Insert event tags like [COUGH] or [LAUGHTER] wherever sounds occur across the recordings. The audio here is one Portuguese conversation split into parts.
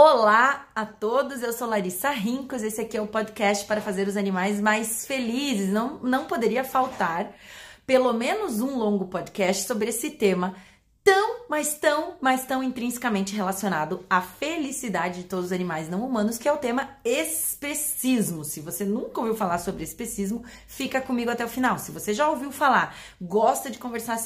Olá a todos, eu sou Larissa Rincos, esse aqui é o podcast para fazer os animais mais felizes. Não, não poderia faltar pelo menos um longo podcast sobre esse tema mas tão, mas tão intrinsecamente relacionado à felicidade de todos os animais não humanos, que é o tema especismo. Se você nunca ouviu falar sobre especismo, fica comigo até o final. Se você já ouviu falar, gosta de conversar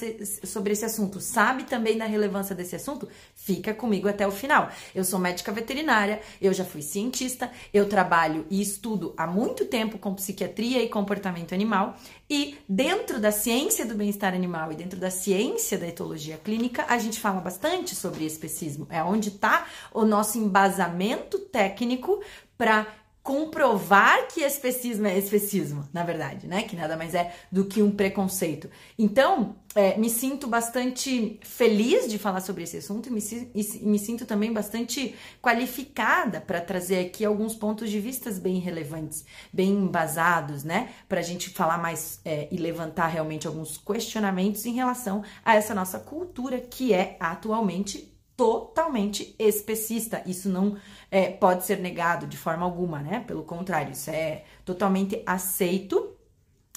sobre esse assunto, sabe também da relevância desse assunto, fica comigo até o final. Eu sou médica veterinária, eu já fui cientista, eu trabalho e estudo há muito tempo com psiquiatria e comportamento animal, e dentro da ciência do bem-estar animal e dentro da ciência da etologia clínica, a gente fala bastante sobre especismo. É onde está o nosso embasamento técnico para comprovar que especismo é especismo, na verdade, né? Que nada mais é do que um preconceito. Então, é, me sinto bastante feliz de falar sobre esse assunto e me, e me sinto também bastante qualificada para trazer aqui alguns pontos de vistas bem relevantes, bem embasados, né? Para a gente falar mais é, e levantar realmente alguns questionamentos em relação a essa nossa cultura que é atualmente totalmente especista. Isso não é, pode ser negado de forma alguma, né? Pelo contrário, isso é totalmente aceito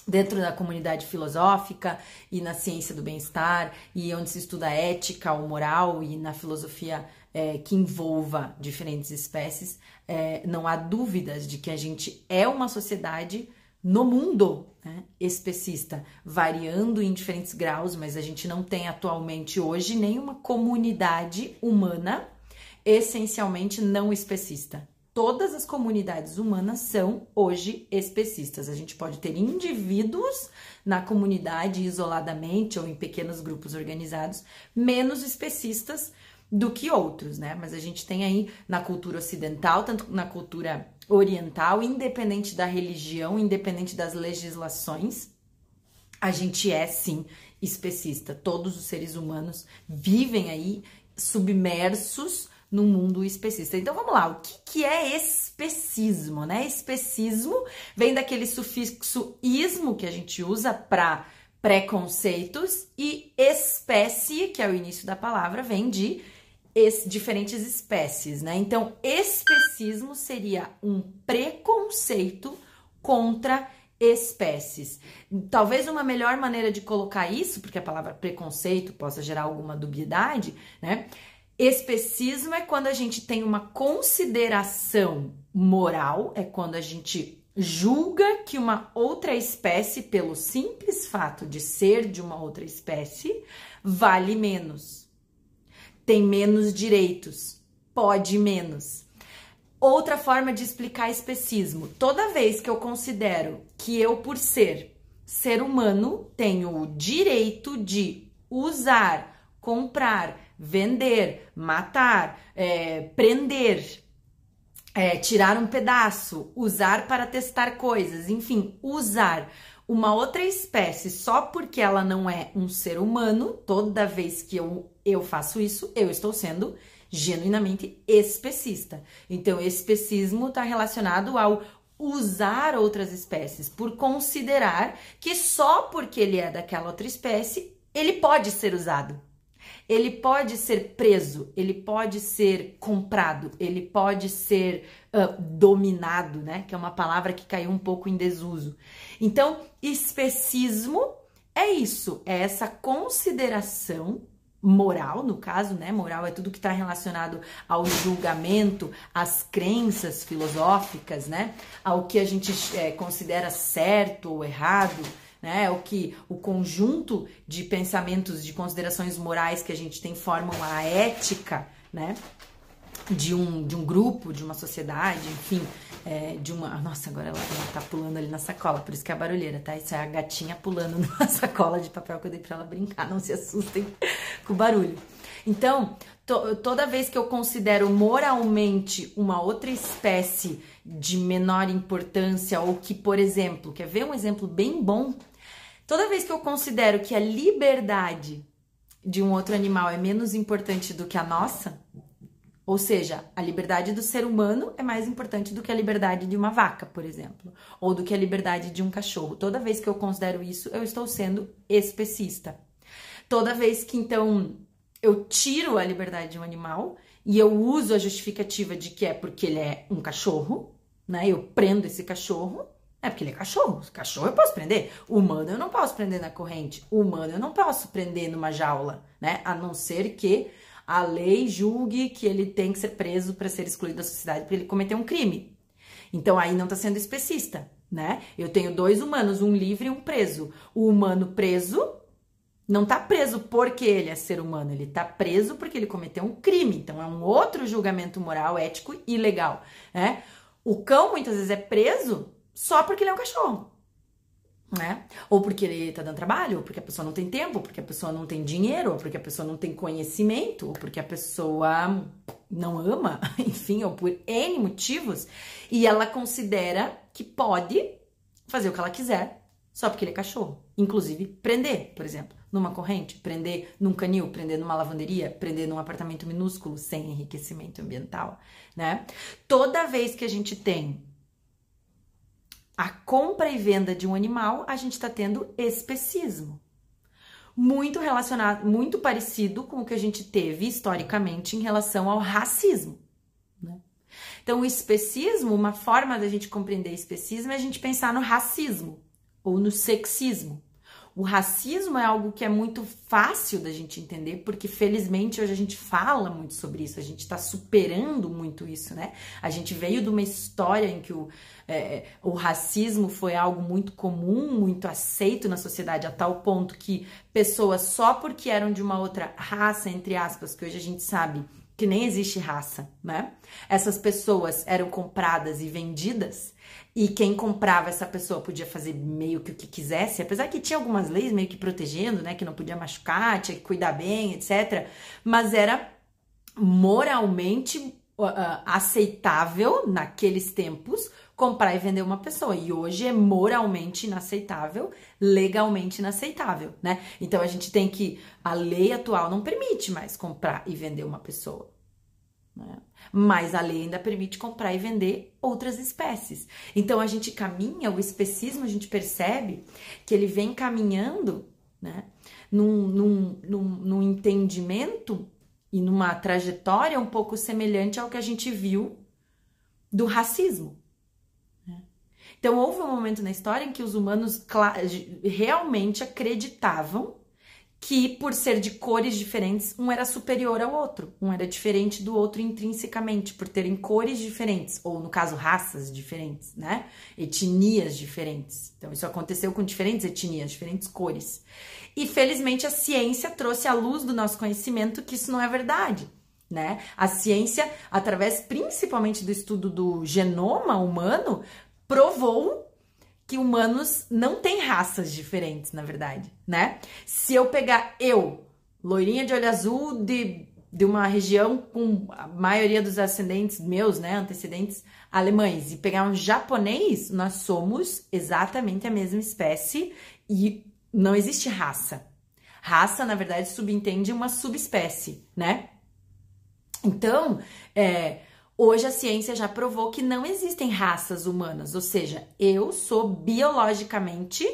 dentro da comunidade filosófica e na ciência do bem-estar e onde se estuda ética ou moral e na filosofia é, que envolva diferentes espécies, é, não há dúvidas de que a gente é uma sociedade no mundo né, especista, variando em diferentes graus, mas a gente não tem atualmente hoje nenhuma comunidade humana essencialmente não especista. Todas as comunidades humanas são hoje especistas. A gente pode ter indivíduos na comunidade isoladamente ou em pequenos grupos organizados menos especistas do que outros, né? Mas a gente tem aí na cultura ocidental, tanto na cultura oriental, independente da religião, independente das legislações, a gente é sim especista. Todos os seres humanos vivem aí submersos no mundo especista. Então vamos lá, o que, que é especismo, né? Especismo vem daquele sufixo ismo que a gente usa para preconceitos e espécie, que é o início da palavra, vem de es, diferentes espécies, né? Então, especismo seria um preconceito contra espécies. Talvez uma melhor maneira de colocar isso, porque a palavra preconceito possa gerar alguma dubiedade, né? Especismo é quando a gente tem uma consideração moral, é quando a gente julga que uma outra espécie, pelo simples fato de ser de uma outra espécie, vale menos tem menos direitos, pode menos. Outra forma de explicar especismo: toda vez que eu considero que eu, por ser ser humano, tenho o direito de usar, comprar, vender, matar, é, prender, é, tirar um pedaço, usar para testar coisas, enfim, usar uma outra espécie só porque ela não é um ser humano, toda vez que eu, eu faço isso, eu estou sendo genuinamente especista. Então, especismo está relacionado ao usar outras espécies, por considerar que só porque ele é daquela outra espécie, ele pode ser usado. Ele pode ser preso, ele pode ser comprado, ele pode ser uh, dominado, né? Que é uma palavra que caiu um pouco em desuso. Então, especismo é isso, é essa consideração moral, no caso, né? Moral é tudo que está relacionado ao julgamento, às crenças filosóficas, né? Ao que a gente é, considera certo ou errado né? O que o conjunto de pensamentos, de considerações morais que a gente tem formam a ética, né? De um, de um grupo, de uma sociedade, enfim, é, de uma. Nossa, agora ela, ela tá pulando ali na sacola, por isso que é a barulheira, tá? Isso é a gatinha pulando [LAUGHS] numa sacola de papel que eu dei pra ela brincar, não se assustem [LAUGHS] com o barulho. Então, to, toda vez que eu considero moralmente uma outra espécie de menor importância, ou que, por exemplo, quer ver um exemplo bem bom Toda vez que eu considero que a liberdade de um outro animal é menos importante do que a nossa, ou seja, a liberdade do ser humano é mais importante do que a liberdade de uma vaca, por exemplo, ou do que a liberdade de um cachorro. Toda vez que eu considero isso, eu estou sendo especista. Toda vez que então eu tiro a liberdade de um animal e eu uso a justificativa de que é porque ele é um cachorro, né? Eu prendo esse cachorro, é porque ele é cachorro. Cachorro eu posso prender. Humano eu não posso prender na corrente. Humano eu não posso prender numa jaula, né? A não ser que a lei julgue que ele tem que ser preso para ser excluído da sociedade porque ele cometeu um crime. Então aí não está sendo especista, né? Eu tenho dois humanos, um livre e um preso. O humano preso não está preso porque ele é ser humano, ele está preso porque ele cometeu um crime. Então é um outro julgamento moral, ético e legal, né? O cão muitas vezes é preso só porque ele é um cachorro. Né? Ou porque ele tá dando trabalho, ou porque a pessoa não tem tempo, ou porque a pessoa não tem dinheiro, ou porque a pessoa não tem conhecimento, ou porque a pessoa não ama, [LAUGHS] enfim, ou por N motivos, e ela considera que pode fazer o que ela quiser só porque ele é cachorro. Inclusive, prender, por exemplo, numa corrente, prender num canil, prender numa lavanderia, prender num apartamento minúsculo sem enriquecimento ambiental, né? Toda vez que a gente tem a compra e venda de um animal, a gente está tendo especismo. Muito relacionado, muito parecido com o que a gente teve historicamente em relação ao racismo. Né? Então, o especismo, uma forma da gente compreender especismo é a gente pensar no racismo ou no sexismo. O racismo é algo que é muito fácil da gente entender, porque felizmente hoje a gente fala muito sobre isso, a gente está superando muito isso, né? A gente veio de uma história em que o, é, o racismo foi algo muito comum, muito aceito na sociedade, a tal ponto que pessoas só porque eram de uma outra raça, entre aspas, que hoje a gente sabe que nem existe raça, né? Essas pessoas eram compradas e vendidas e quem comprava essa pessoa podia fazer meio que o que quisesse, apesar que tinha algumas leis meio que protegendo, né, que não podia machucar, tinha que cuidar bem, etc. Mas era moralmente uh, aceitável naqueles tempos comprar e vender uma pessoa. E hoje é moralmente inaceitável, legalmente inaceitável, né? Então a gente tem que a lei atual não permite mais comprar e vender uma pessoa. Né? Mas a lei ainda permite comprar e vender outras espécies. Então a gente caminha, o especismo a gente percebe que ele vem caminhando né, num, num, num, num entendimento e numa trajetória um pouco semelhante ao que a gente viu do racismo. Né? Então houve um momento na história em que os humanos realmente acreditavam que por ser de cores diferentes, um era superior ao outro, um era diferente do outro intrinsecamente, por terem cores diferentes, ou no caso, raças diferentes, né? Etnias diferentes. Então, isso aconteceu com diferentes etnias, diferentes cores. E felizmente a ciência trouxe à luz do nosso conhecimento que isso não é verdade. Né? A ciência, através principalmente do estudo do genoma humano, provou que humanos não têm raças diferentes, na verdade, né? Se eu pegar eu, loirinha de olho azul de, de uma região com a maioria dos ascendentes meus, né, antecedentes alemães, e pegar um japonês, nós somos exatamente a mesma espécie e não existe raça. Raça, na verdade, subentende uma subespécie, né? Então, é, Hoje a ciência já provou que não existem raças humanas, ou seja, eu sou biologicamente,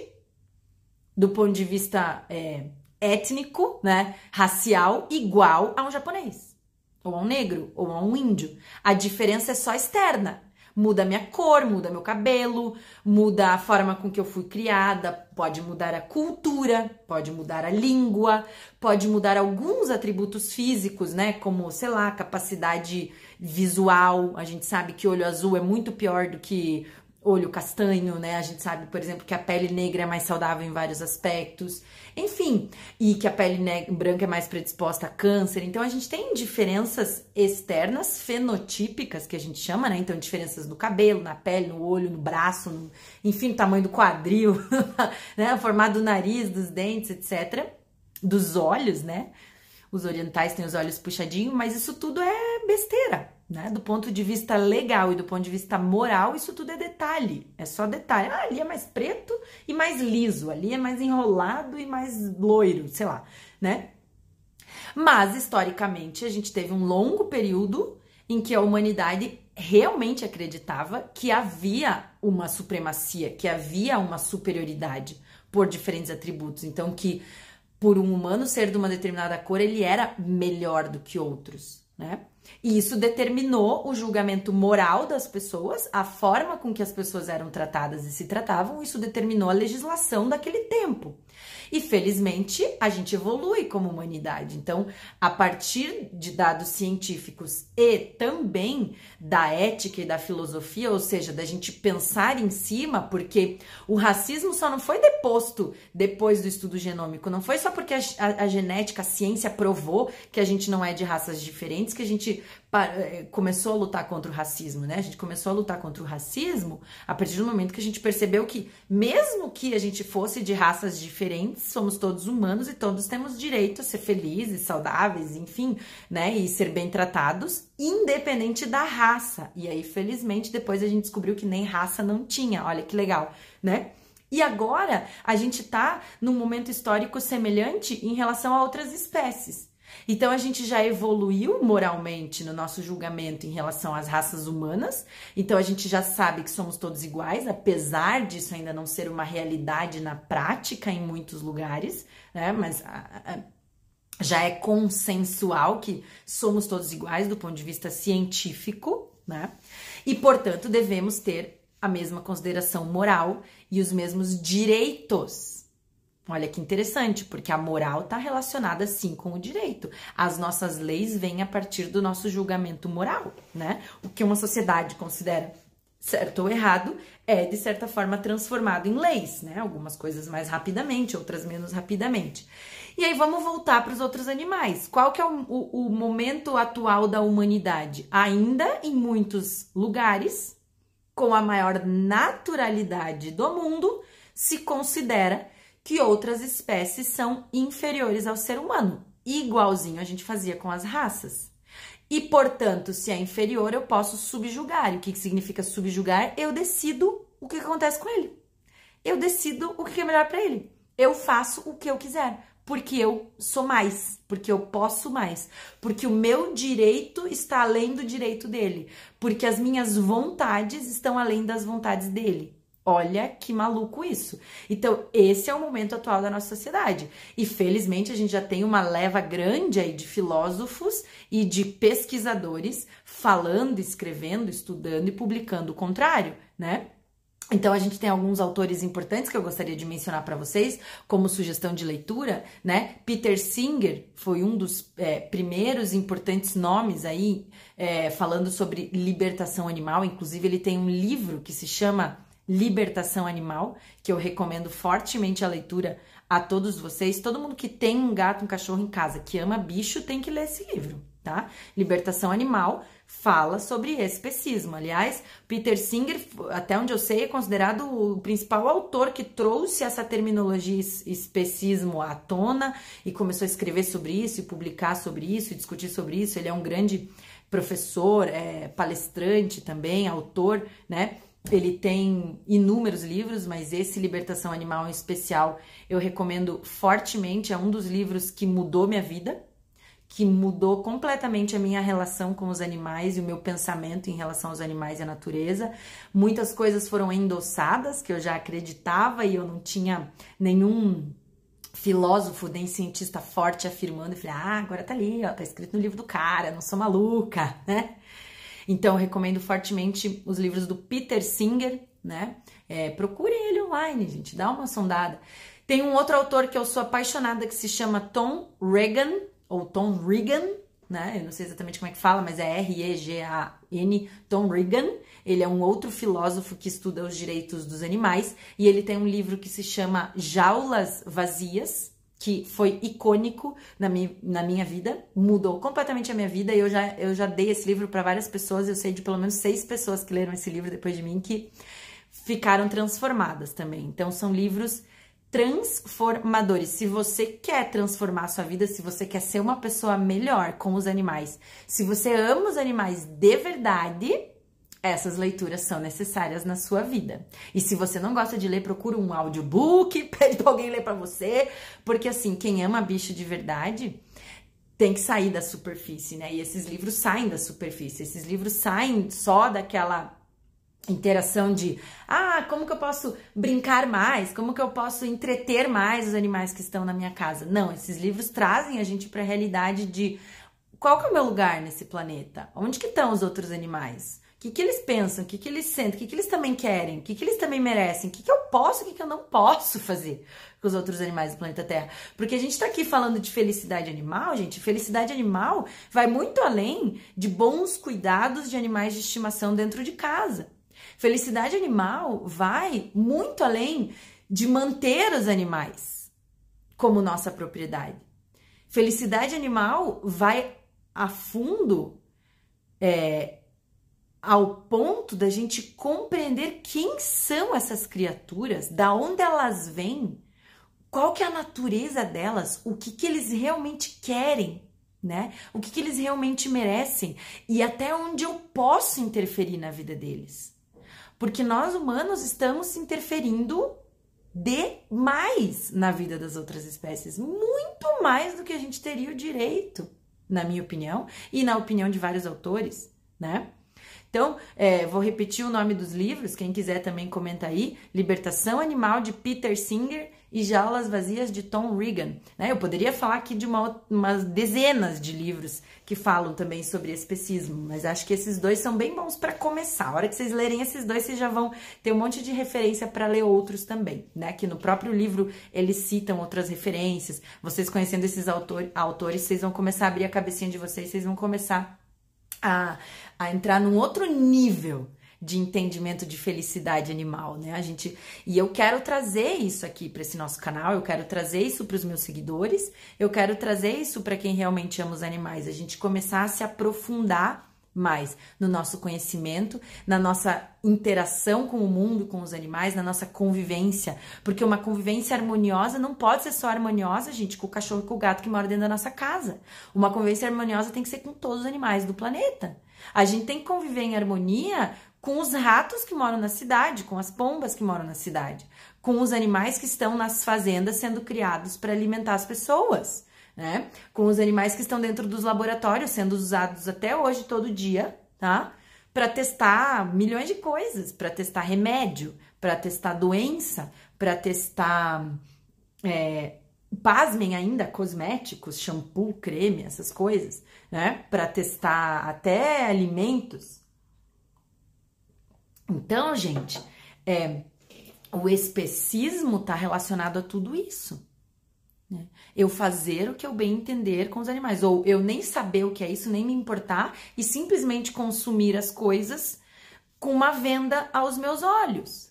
do ponto de vista é, étnico, né, racial, igual a um japonês, ou a um negro, ou a um índio. A diferença é só externa. Muda minha cor, muda meu cabelo, muda a forma com que eu fui criada, pode mudar a cultura, pode mudar a língua, pode mudar alguns atributos físicos, né? Como, sei lá, capacidade visual. A gente sabe que olho azul é muito pior do que olho castanho, né? A gente sabe, por exemplo, que a pele negra é mais saudável em vários aspectos. Enfim, e que a pele branca é mais predisposta a câncer. Então a gente tem diferenças externas, fenotípicas, que a gente chama, né? Então, diferenças no cabelo, na pele, no olho, no braço, no, enfim, no tamanho do quadril, [LAUGHS] né? O do nariz, dos dentes, etc. Dos olhos, né? Os orientais têm os olhos puxadinhos, mas isso tudo é besteira, né? Do ponto de vista legal e do ponto de vista moral, isso tudo é detalhe, é só detalhe. Ah, ali é mais preto e mais liso, ali é mais enrolado e mais loiro, sei lá, né? Mas historicamente a gente teve um longo período em que a humanidade realmente acreditava que havia uma supremacia, que havia uma superioridade por diferentes atributos. Então que por um humano ser de uma determinada cor, ele era melhor do que outros, né? E isso determinou o julgamento moral das pessoas, a forma com que as pessoas eram tratadas e se tratavam, isso determinou a legislação daquele tempo. E felizmente a gente evolui como humanidade. Então, a partir de dados científicos e também da ética e da filosofia, ou seja, da gente pensar em cima, porque o racismo só não foi deposto depois do estudo genômico, não foi só porque a, a, a genética, a ciência provou que a gente não é de raças diferentes que a gente começou a lutar contra o racismo, né? A gente começou a lutar contra o racismo a partir do momento que a gente percebeu que, mesmo que a gente fosse de raças diferentes, somos todos humanos e todos temos direito a ser felizes, saudáveis, enfim, né? E ser bem tratados, independente da raça. E aí, felizmente, depois a gente descobriu que nem raça não tinha. Olha que legal, né? E agora a gente tá num momento histórico semelhante em relação a outras espécies. Então a gente já evoluiu moralmente no nosso julgamento em relação às raças humanas. Então a gente já sabe que somos todos iguais, apesar disso ainda não ser uma realidade na prática em muitos lugares, né? Mas a, a, já é consensual que somos todos iguais do ponto de vista científico, né? E portanto devemos ter a mesma consideração moral e os mesmos direitos Olha que interessante, porque a moral está relacionada sim com o direito. As nossas leis vêm a partir do nosso julgamento moral, né? O que uma sociedade considera certo ou errado é de certa forma transformado em leis, né? Algumas coisas mais rapidamente, outras menos rapidamente. E aí vamos voltar para os outros animais. Qual que é o, o, o momento atual da humanidade? Ainda em muitos lugares, com a maior naturalidade do mundo, se considera que outras espécies são inferiores ao ser humano, igualzinho a gente fazia com as raças. E, portanto, se é inferior, eu posso subjugar. E o que, significa subjugar? Eu decido o que acontece com ele. Eu decido o que é melhor para ele. Eu faço o que eu quiser, porque eu sou mais, porque eu posso mais, porque o meu direito está além do direito dele, porque as minhas vontades estão além das vontades dele. Olha que maluco isso. Então, esse é o momento atual da nossa sociedade. E felizmente a gente já tem uma leva grande aí de filósofos e de pesquisadores falando, escrevendo, estudando e publicando o contrário, né? Então a gente tem alguns autores importantes que eu gostaria de mencionar para vocês, como sugestão de leitura, né? Peter Singer foi um dos é, primeiros importantes nomes aí é, falando sobre libertação animal. Inclusive ele tem um livro que se chama Libertação Animal, que eu recomendo fortemente a leitura a todos vocês. Todo mundo que tem um gato, um cachorro em casa, que ama bicho, tem que ler esse livro, tá? Libertação Animal fala sobre especismo. Aliás, Peter Singer, até onde eu sei, é considerado o principal autor que trouxe essa terminologia especismo à tona e começou a escrever sobre isso, e publicar sobre isso, e discutir sobre isso. Ele é um grande professor, é, palestrante também, autor, né? Ele tem inúmeros livros, mas esse Libertação Animal em especial eu recomendo fortemente. É um dos livros que mudou minha vida, que mudou completamente a minha relação com os animais e o meu pensamento em relação aos animais e à natureza. Muitas coisas foram endossadas que eu já acreditava e eu não tinha nenhum filósofo nem cientista forte afirmando. Eu falei, ah, agora tá ali, ó, tá escrito no livro do cara, não sou maluca, né? Então, recomendo fortemente os livros do Peter Singer, né? É, procurem ele online, gente, dá uma sondada. Tem um outro autor que eu sou apaixonada que se chama Tom Regan, ou Tom Regan, né? Eu não sei exatamente como é que fala, mas é R-E-G-A-N, Tom Regan. Ele é um outro filósofo que estuda os direitos dos animais e ele tem um livro que se chama Jaulas Vazias, que foi icônico na minha, na minha vida, mudou completamente a minha vida. E eu já, eu já dei esse livro para várias pessoas. Eu sei de pelo menos seis pessoas que leram esse livro depois de mim que ficaram transformadas também. Então, são livros transformadores. Se você quer transformar a sua vida, se você quer ser uma pessoa melhor com os animais, se você ama os animais de verdade, essas leituras são necessárias na sua vida. E se você não gosta de ler, procura um audiobook, [LAUGHS] pede pra alguém ler para você, porque assim, quem ama bicho de verdade tem que sair da superfície, né? E esses livros saem da superfície, esses livros saem só daquela interação de ah, como que eu posso brincar mais? Como que eu posso entreter mais os animais que estão na minha casa? Não, esses livros trazem a gente para a realidade de qual que é o meu lugar nesse planeta? Onde que estão os outros animais? Que, que eles pensam? O que, que eles sentem? O que, que eles também querem? O que, que eles também merecem? O que, que eu posso? O que, que eu não posso fazer com os outros animais do planeta Terra? Porque a gente tá aqui falando de felicidade animal, gente. Felicidade animal vai muito além de bons cuidados de animais de estimação dentro de casa. Felicidade animal vai muito além de manter os animais como nossa propriedade. Felicidade animal vai a fundo é, ao ponto da gente compreender quem são essas criaturas, da onde elas vêm, qual que é a natureza delas, o que, que eles realmente querem, né? O que, que eles realmente merecem e até onde eu posso interferir na vida deles. Porque nós humanos estamos interferindo demais na vida das outras espécies, muito mais do que a gente teria o direito, na minha opinião, e na opinião de vários autores, né? É, vou repetir o nome dos livros, quem quiser também comenta aí: Libertação Animal de Peter Singer e Jaulas Vazias de Tom Regan. Né? Eu poderia falar aqui de uma, umas dezenas de livros que falam também sobre especismo, mas acho que esses dois são bem bons para começar. A hora que vocês lerem esses dois, vocês já vão ter um monte de referência para ler outros também, né? Que no próprio livro eles citam outras referências. Vocês conhecendo esses autor, autores, vocês vão começar a abrir a cabecinha de vocês, vocês vão começar a, a entrar num outro nível de entendimento de felicidade animal, né? A gente e eu quero trazer isso aqui para esse nosso canal, eu quero trazer isso para os meus seguidores, eu quero trazer isso para quem realmente ama os animais, a gente começar a se aprofundar mais no nosso conhecimento, na nossa interação com o mundo, com os animais, na nossa convivência, porque uma convivência harmoniosa não pode ser só harmoniosa, gente, com o cachorro e com o gato que mora dentro da nossa casa. Uma convivência harmoniosa tem que ser com todos os animais do planeta. A gente tem que conviver em harmonia com os ratos que moram na cidade, com as pombas que moram na cidade, com os animais que estão nas fazendas sendo criados para alimentar as pessoas, né? Com os animais que estão dentro dos laboratórios sendo usados até hoje todo dia, tá? Para testar milhões de coisas, para testar remédio, para testar doença, para testar é, pasmem ainda, cosméticos, shampoo, creme, essas coisas, né? Para testar até alimentos. Então, gente, é, o especismo está relacionado a tudo isso. Né? Eu fazer o que eu bem entender com os animais, ou eu nem saber o que é isso, nem me importar e simplesmente consumir as coisas com uma venda aos meus olhos.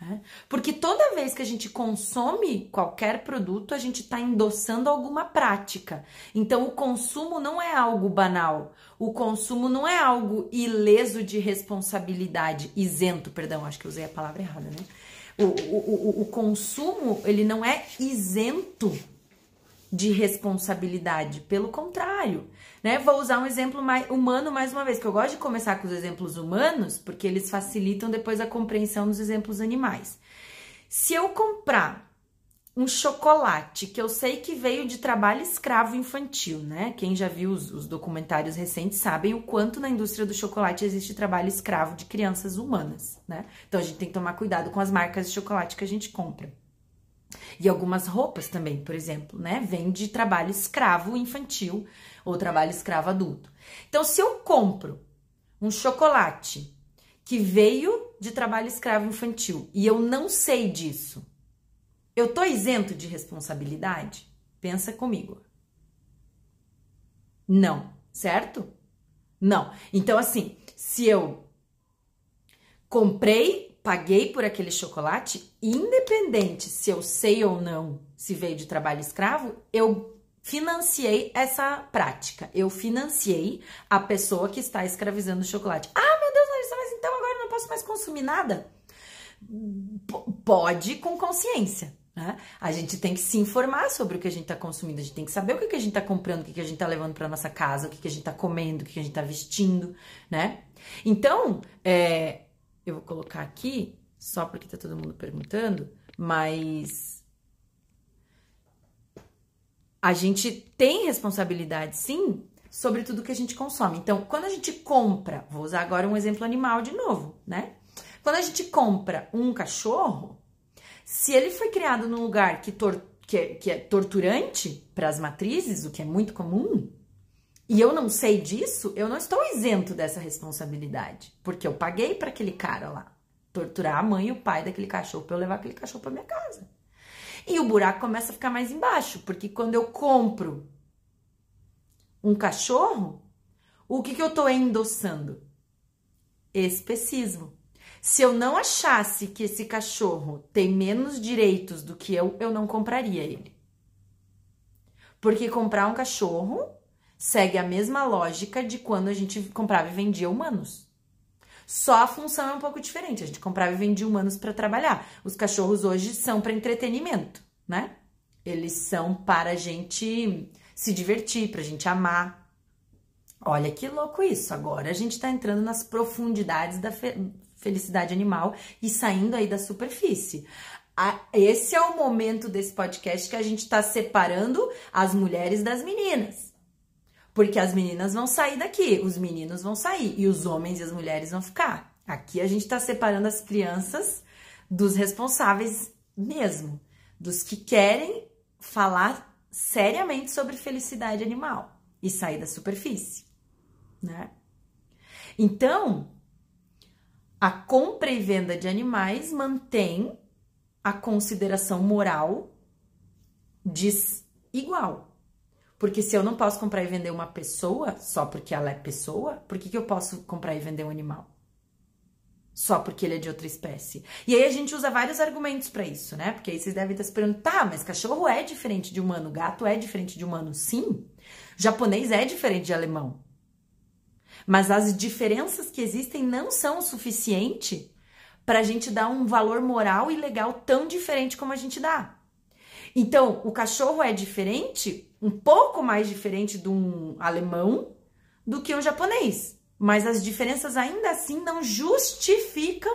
Né? Porque toda vez que a gente consome qualquer produto, a gente está endossando alguma prática. Então, o consumo não é algo banal. O consumo não é algo ileso de responsabilidade, isento, perdão, acho que usei a palavra errada, né? O, o, o, consumo, ele não é isento de responsabilidade, pelo contrário, né? Vou usar um exemplo mais humano mais uma vez, que eu gosto de começar com os exemplos humanos, porque eles facilitam depois a compreensão dos exemplos animais. Se eu comprar um chocolate que eu sei que veio de trabalho escravo infantil, né? Quem já viu os, os, documentários recentes sabem o quanto na indústria do chocolate existe trabalho escravo de crianças humanas, né? Então a gente tem que tomar cuidado com as marcas de chocolate que a gente compra. E algumas roupas também, por exemplo, né? Vem de trabalho escravo infantil ou trabalho escravo adulto. Então, se eu compro um chocolate que veio de trabalho escravo infantil e eu não sei disso, eu tô isento de responsabilidade? Pensa comigo. Não, certo? Não. Então, assim, se eu comprei paguei por aquele chocolate, independente se eu sei ou não se veio de trabalho escravo, eu financiei essa prática. Eu financiei a pessoa que está escravizando o chocolate. Ah, meu Deus, Larissa, mas então agora eu não posso mais consumir nada? P pode com consciência. Né? A gente tem que se informar sobre o que a gente está consumindo, a gente tem que saber o que, que a gente está comprando, o que, que a gente está levando para nossa casa, o que, que a gente está comendo, o que, que a gente está vestindo, né? Então, é, eu vou colocar aqui, só porque tá todo mundo perguntando, mas a gente tem responsabilidade, sim, sobre tudo que a gente consome. Então, quando a gente compra, vou usar agora um exemplo animal de novo, né? Quando a gente compra um cachorro, se ele foi criado num lugar que, tor que, é, que é torturante para as matrizes, o que é muito comum, e eu não sei disso, eu não estou isento dessa responsabilidade, porque eu paguei para aquele cara lá torturar a mãe e o pai daquele cachorro para eu levar aquele cachorro para minha casa. E o buraco começa a ficar mais embaixo, porque quando eu compro um cachorro, o que, que eu estou endossando? Especismo. Se eu não achasse que esse cachorro tem menos direitos do que eu, eu não compraria ele. Porque comprar um cachorro segue a mesma lógica de quando a gente comprava e vendia humanos. Só a função é um pouco diferente. A gente comprava e vendia humanos para trabalhar. Os cachorros hoje são para entretenimento, né? Eles são para a gente se divertir, para a gente amar. Olha que louco isso. Agora a gente está entrando nas profundidades da felicidade animal e saindo aí da superfície. Esse é o momento desse podcast que a gente está separando as mulheres das meninas. Porque as meninas vão sair daqui, os meninos vão sair e os homens e as mulheres vão ficar. Aqui a gente está separando as crianças dos responsáveis mesmo, dos que querem falar seriamente sobre felicidade animal e sair da superfície, né? Então, a compra e venda de animais mantém a consideração moral desigual. Porque se eu não posso comprar e vender uma pessoa só porque ela é pessoa, por que, que eu posso comprar e vender um animal? Só porque ele é de outra espécie. E aí a gente usa vários argumentos para isso, né? Porque aí vocês devem estar se perguntando, tá, mas cachorro é diferente de humano, gato é diferente de humano. Sim, japonês é diferente de alemão. Mas as diferenças que existem não são o suficiente para a gente dar um valor moral e legal tão diferente como a gente dá. Então, o cachorro é diferente, um pouco mais diferente de um alemão do que um japonês. Mas as diferenças ainda assim não justificam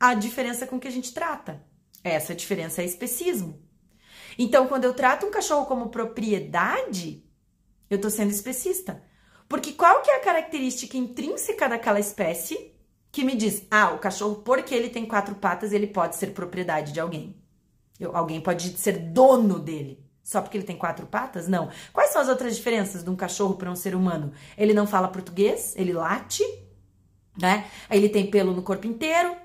a diferença com que a gente trata. Essa diferença é especismo. Então, quando eu trato um cachorro como propriedade, eu estou sendo especista. Porque qual que é a característica intrínseca daquela espécie que me diz, ah, o cachorro, porque ele tem quatro patas, ele pode ser propriedade de alguém? Eu, alguém pode ser dono dele. Só porque ele tem quatro patas? Não. Quais são as outras diferenças de um cachorro para um ser humano? Ele não fala português, ele late, né? Ele tem pelo no corpo inteiro,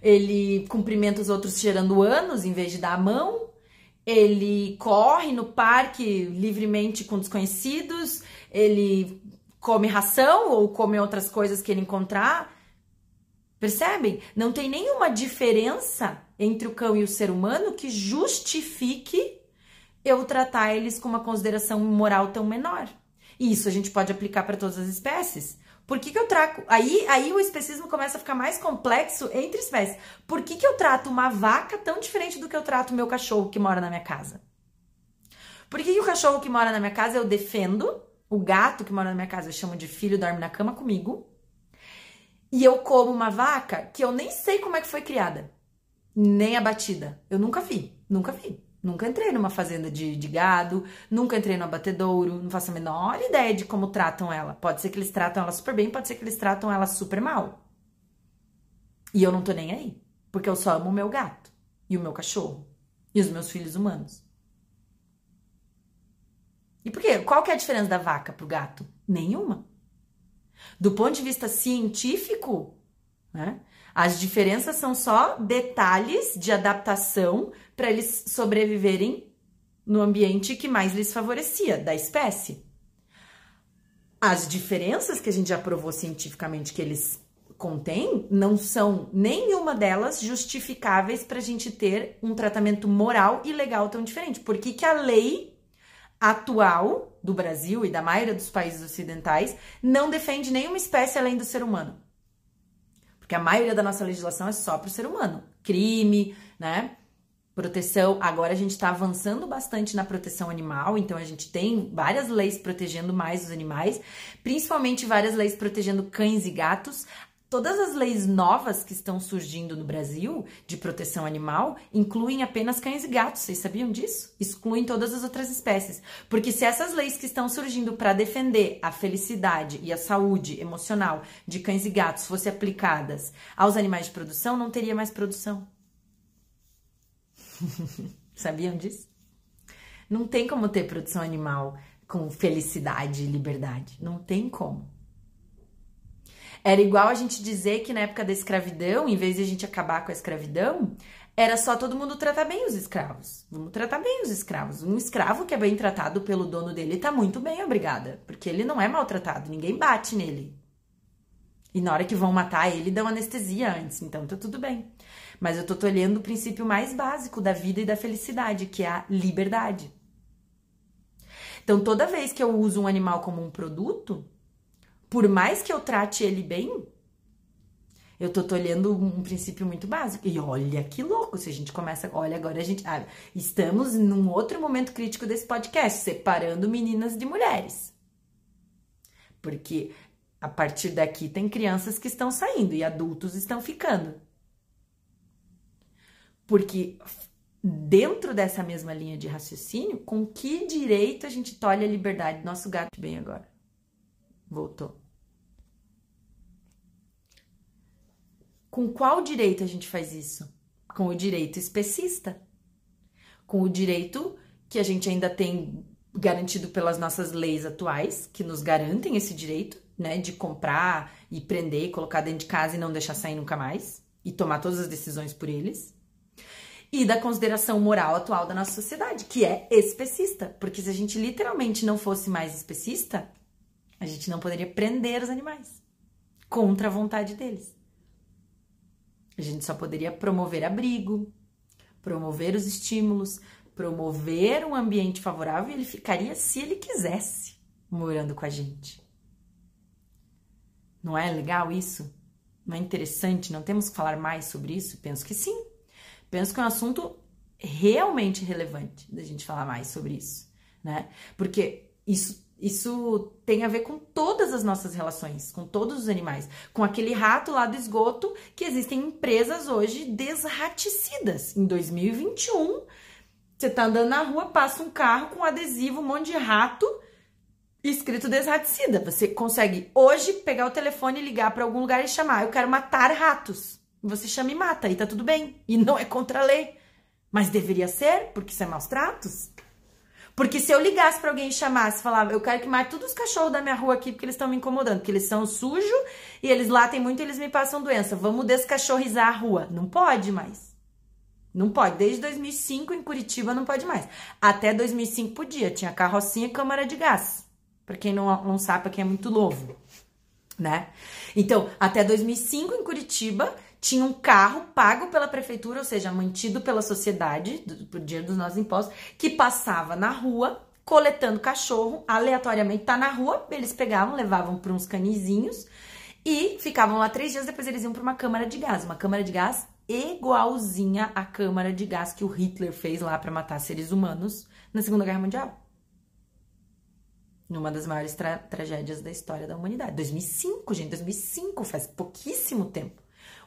ele cumprimenta os outros cheirando anos em vez de dar a mão, ele corre no parque livremente com desconhecidos, ele come ração ou come outras coisas que ele encontrar. Percebem? Não tem nenhuma diferença entre o cão e o ser humano que justifique eu tratar eles com uma consideração moral tão menor. E isso a gente pode aplicar para todas as espécies. Por que, que eu trago. Aí, aí o especismo começa a ficar mais complexo entre espécies. Por que, que eu trato uma vaca tão diferente do que eu trato o meu cachorro que mora na minha casa? Por que, que o cachorro que mora na minha casa eu defendo? O gato que mora na minha casa eu chamo de filho, dorme na cama comigo. E eu como uma vaca que eu nem sei como é que foi criada nem abatida. Eu nunca vi, nunca vi. Nunca entrei numa fazenda de, de, gado, nunca entrei no abatedouro, não faço a menor ideia de como tratam ela. Pode ser que eles tratam ela super bem, pode ser que eles tratam ela super mal. E eu não tô nem aí, porque eu só amo o meu gato e o meu cachorro e os meus filhos humanos. E por quê? Qual que é a diferença da vaca pro gato? Nenhuma. Do ponto de vista científico, né? As diferenças são só detalhes de adaptação para eles sobreviverem no ambiente que mais lhes favorecia, da espécie. As diferenças que a gente já provou cientificamente que eles contêm não são nenhuma delas justificáveis para a gente ter um tratamento moral e legal tão diferente. Por que, que a lei atual do Brasil e da maioria dos países ocidentais não defende nenhuma espécie além do ser humano? Porque a maioria da nossa legislação é só para o ser humano. Crime, né? Proteção. Agora a gente está avançando bastante na proteção animal, então a gente tem várias leis protegendo mais os animais, principalmente várias leis protegendo cães e gatos. Todas as leis novas que estão surgindo no Brasil de proteção animal incluem apenas cães e gatos. Vocês sabiam disso? Excluem todas as outras espécies. Porque se essas leis que estão surgindo para defender a felicidade e a saúde emocional de cães e gatos fossem aplicadas aos animais de produção, não teria mais produção. [LAUGHS] Sabiam disso? Não tem como ter produção animal com felicidade e liberdade. Não tem como. Era igual a gente dizer que na época da escravidão, em vez de a gente acabar com a escravidão, era só todo mundo tratar bem os escravos. Vamos tratar bem os escravos. Um escravo que é bem tratado pelo dono dele tá muito bem, obrigada. Porque ele não é maltratado, ninguém bate nele. E na hora que vão matar ele, dão anestesia antes, então tá tudo bem. Mas eu tô tolhendo o princípio mais básico da vida e da felicidade, que é a liberdade. Então, toda vez que eu uso um animal como um produto, por mais que eu trate ele bem, eu tô tolhendo um princípio muito básico. E olha que louco, se a gente começa, olha, agora a gente, ah, estamos num outro momento crítico desse podcast, separando meninas de mulheres. Porque a partir daqui tem crianças que estão saindo e adultos estão ficando. Porque dentro dessa mesma linha de raciocínio, com que direito a gente tolhe a liberdade do nosso gato bem agora? Voltou. Com qual direito a gente faz isso? Com o direito especista. Com o direito que a gente ainda tem garantido pelas nossas leis atuais, que nos garantem esse direito, né, de comprar e prender, e colocar dentro de casa e não deixar sair nunca mais, e tomar todas as decisões por eles e da consideração moral atual da nossa sociedade, que é especista. Porque se a gente literalmente não fosse mais especista, a gente não poderia prender os animais contra a vontade deles. A gente só poderia promover abrigo, promover os estímulos, promover um ambiente favorável e ele ficaria se ele quisesse morando com a gente. Não é legal isso? Não é interessante? Não temos que falar mais sobre isso? Penso que sim. Penso que é um assunto realmente relevante da gente falar mais sobre isso, né? Porque isso isso tem a ver com todas as nossas relações, com todos os animais. Com aquele rato lá do esgoto, que existem empresas hoje desraticidas. Em 2021, você tá andando na rua, passa um carro com adesivo, um monte de rato, escrito desraticida. Você consegue hoje pegar o telefone e ligar para algum lugar e chamar: Eu quero matar ratos. Você chama e mata, e tá tudo bem. E não é contra a lei. Mas deveria ser, porque isso é maus tratos. Porque se eu ligasse para alguém e chamasse, falava, eu quero que mate todos os cachorros da minha rua aqui, porque eles estão me incomodando, porque eles são sujos e eles latem muito e eles me passam doença. Vamos descachorrizar a rua. Não pode mais. Não pode. Desde 2005 em Curitiba não pode mais. Até 2005 podia. Tinha carrocinha e câmara de gás. Para quem não, não sabe, para quem é muito novo, né? Então, até 2005 em Curitiba tinha um carro pago pela prefeitura, ou seja, mantido pela sociedade, por dinheiro dos nossos impostos, que passava na rua coletando cachorro aleatoriamente. Tá na rua, eles pegavam, levavam para uns canizinhos e ficavam lá três dias. Depois eles iam para uma câmara de gás, uma câmara de gás igualzinha à câmara de gás que o Hitler fez lá para matar seres humanos na Segunda Guerra Mundial. Numa das maiores tra tragédias da história da humanidade. 2005, gente, 2005, faz pouquíssimo tempo.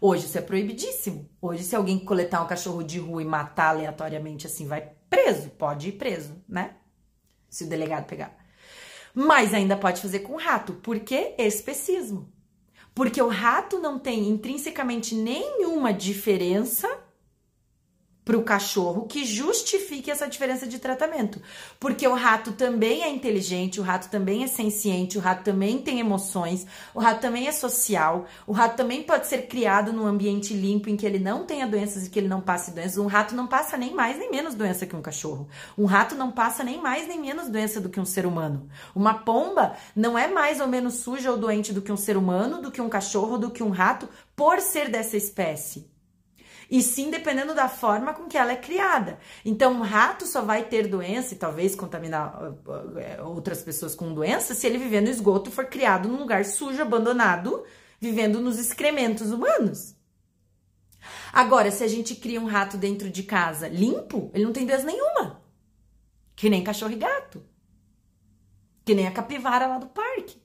Hoje isso é proibidíssimo. Hoje, se alguém coletar um cachorro de rua e matar aleatoriamente assim, vai preso, pode ir preso, né? Se o delegado pegar. Mas ainda pode fazer com rato. Por que especismo? Porque o rato não tem intrinsecamente nenhuma diferença para o cachorro que justifique essa diferença de tratamento. Porque o rato também é inteligente, o rato também é senciente, o rato também tem emoções, o rato também é social, o rato também pode ser criado num ambiente limpo em que ele não tenha doenças e que ele não passe doenças. Um rato não passa nem mais nem menos doença que um cachorro. Um rato não passa nem mais nem menos doença do que um ser humano. Uma pomba não é mais ou menos suja ou doente do que um ser humano, do que um cachorro, do que um rato, por ser dessa espécie e sim dependendo da forma com que ela é criada. Então, um rato só vai ter doença e talvez contaminar eh, outras pessoas com doença se ele viver no esgoto e for criado num lugar sujo, abandonado, vivendo nos excrementos humanos. Agora, se a gente cria um rato dentro de casa limpo, ele não tem doença nenhuma. Que nem cachorro e gato. Que nem a capivara lá do parque.